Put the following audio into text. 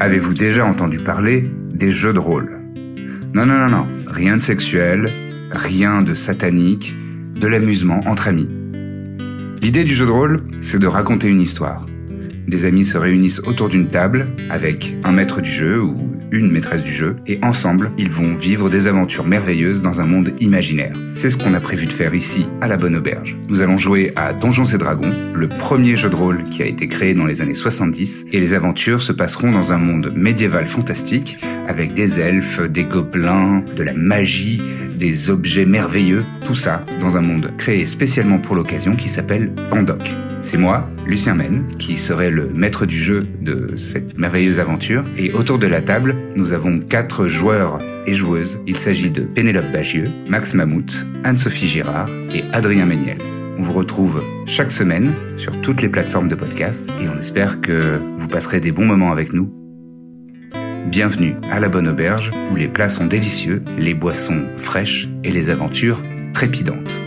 Avez-vous déjà entendu parler des jeux de rôle? Non, non, non, non, rien de sexuel, rien de satanique, de l'amusement entre amis. L'idée du jeu de rôle, c'est de raconter une histoire. Des amis se réunissent autour d'une table avec un maître du jeu ou une maîtresse du jeu, et ensemble, ils vont vivre des aventures merveilleuses dans un monde imaginaire. C'est ce qu'on a prévu de faire ici, à la Bonne Auberge. Nous allons jouer à Donjons et Dragons, le premier jeu de rôle qui a été créé dans les années 70, et les aventures se passeront dans un monde médiéval fantastique, avec des elfes, des gobelins, de la magie, des objets merveilleux, tout ça dans un monde créé spécialement pour l'occasion qui s'appelle Pandoc. C'est moi, Lucien Men, qui serai le maître du jeu de cette merveilleuse aventure. Et autour de la table, nous avons quatre joueurs et joueuses. Il s'agit de Pénélope Bagieux, Max Mammouth, Anne-Sophie Girard et Adrien Méniel. On vous retrouve chaque semaine sur toutes les plateformes de podcast et on espère que vous passerez des bons moments avec nous. Bienvenue à la Bonne Auberge où les plats sont délicieux, les boissons fraîches et les aventures trépidantes.